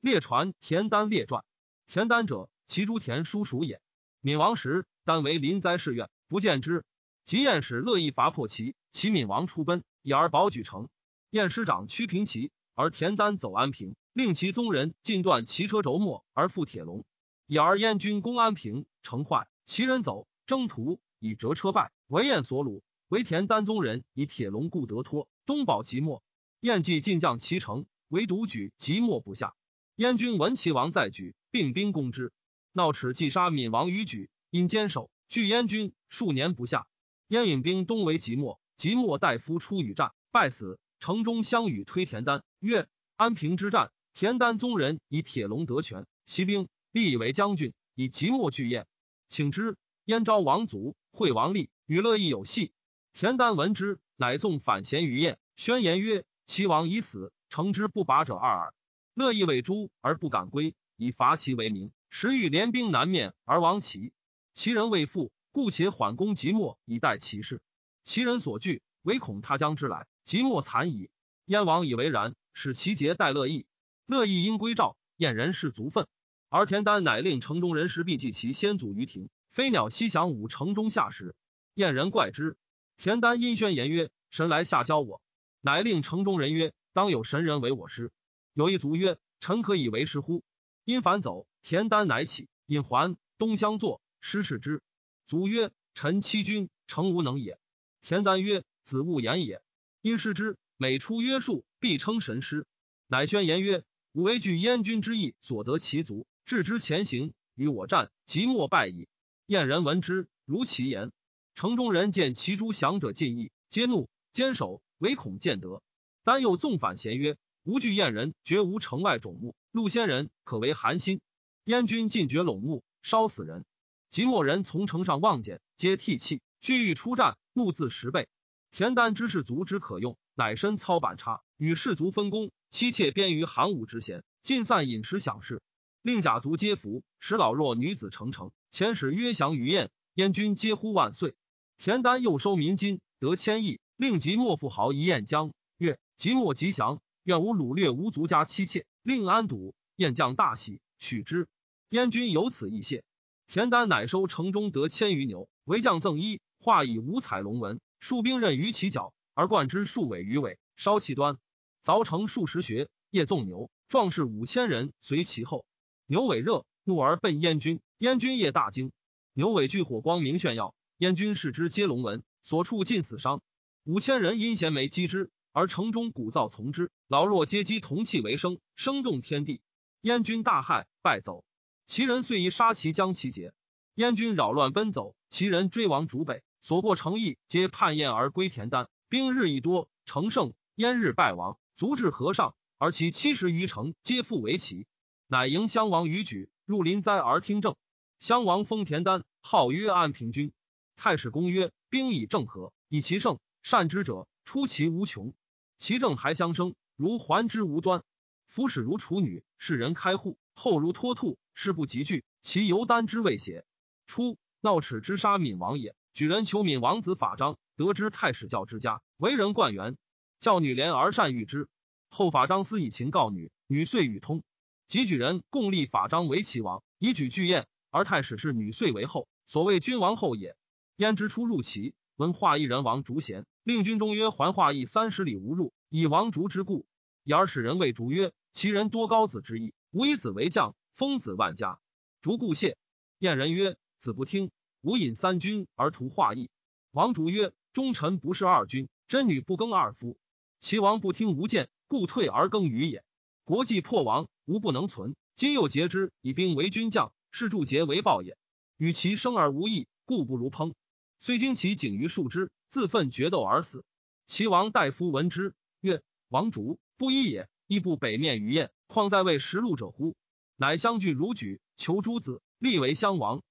列传田丹列传。田丹者，其诸田叔属也。闵王时，丹为临灾侍院，不见之。及燕使乐意伐破齐，齐闵王出奔，以而保举城。燕师长屈平齐，而田丹走安平，令其宗人尽断骑车轴末而复铁笼，以而燕军攻安平，城坏。齐人走征途，以折车败，为燕所虏。为田丹宗人以铁笼固得脱，东保即墨。燕既进将齐城，唯独举即墨不下。燕军闻齐王在举，并兵攻之，闹齿既杀闵王于举，因坚守，拒燕军数年不下。燕引兵东为即墨，即墨大夫出与战，败死。城中相与推田丹曰：“安平之战，田丹宗人以铁笼得权，骑兵立以为将军，以即墨拒燕，请之。燕昭王祖惠王立与乐毅有隙。田丹闻之，乃纵反贤于燕，宣言曰：‘齐王已死，城之不拔者二耳。’乐毅为诛而不敢归，以伐齐为名。时欲联兵南面而亡齐，齐人未复，故且缓攻即墨，以待其事。齐人所惧，唯恐他将之来，即墨残矣。燕王以为然，使齐节待乐毅。乐毅因归赵，燕人士足愤。而田丹乃令城中人士必祭其先祖于庭。飞鸟西翔舞城中下时，燕人怪之。田丹因宣言曰：“神来下教我。”乃令城中人曰：“当有神人为我师。”有一卒曰：“臣可以为师乎？”因反走，田丹乃起，引还东乡坐，师视之。卒曰：“臣欺君，诚无能也。”田丹曰：“子勿言也。”因失之，每出约束，必称神师。乃宣言曰：“吾为惧燕军之意，所得其卒，置之前行，与我战，即莫败矣。”燕人闻之，如其言。城中人见其诸降者尽意，皆怒，坚守，唯恐见得。丹又纵反贤曰。无惧燕人，绝无城外种木。陆仙人可为寒心。燕军尽绝陇木，烧死人。即墨人从城上望见，皆涕泣。俱欲出战，怒自十倍。田丹之士卒之可用，乃身操板叉，与士卒分工。妻妾编于寒武之闲，尽散饮食享事。令甲卒皆服，使老弱女子成城。遣使约降于燕，燕军皆呼万岁。田丹又收民金，得千亿，令即墨富豪一燕将曰：即墨吉祥。愿无掳掠无族家妻妾，令安堵。燕将大喜，许之。燕军由此易谢。田丹乃收城中得千余牛，为将赠衣，画以五彩龙纹，数兵刃于其角，而冠之数尾鱼尾，烧其端，凿成数十穴，夜纵牛。壮士五千人随其后。牛尾热，怒而奔燕军。燕军夜大惊，牛尾聚火光明炫耀。燕军视之，皆龙纹，所处尽死伤。五千人因衔枚击之。而城中鼓噪从之，老弱皆击铜器为声，声动天地。燕军大骇，败走。齐人遂以杀其将其节。燕军扰乱奔走，齐人追亡逐北，所过城邑，皆叛燕而归田丹。兵日益多，乘胜，燕日败亡，卒至河上，而其七十余城皆复为齐。乃迎襄王于举，入临灾而听政。襄王封田丹，号曰安平君。太史公曰：兵以正和，以其胜，善之者出其无穷。其政还相生，如环之无端。夫始如处女，世人开户；后如脱兔，事不及聚。其犹丹之未邪？初，闹齿之杀闵王也。举人求闵王子法章，得知太史教之家，为人冠元，教女怜而善遇之。后法章私以情告女，女遂与通。及举人共立法章为齐王，以举巨宴，而太史是女遂为后，所谓君王后也。焉知出入齐，闻华一人王竹贤。令军中曰：“还化邑三十里无入，以王竹之故。”而使人谓竹曰：“其人多高子之意，吾以子为将，封子万家。”竹故谢。燕人曰：“子不听，吾引三军而图化邑。”王竹曰：“忠臣不是二君，真女不更二夫。齐王不听吾谏，故退而更于也。国既破亡，吾不能存。今又结之，以兵为军将，是助节为报也。与其生而无益，故不如烹。虽惊其颈于树枝。”自奋决斗而死。齐王大夫闻之，曰：“王主不义也，亦不北面于燕，况在位食禄者乎？”乃相聚如举，求诸子，立为襄王。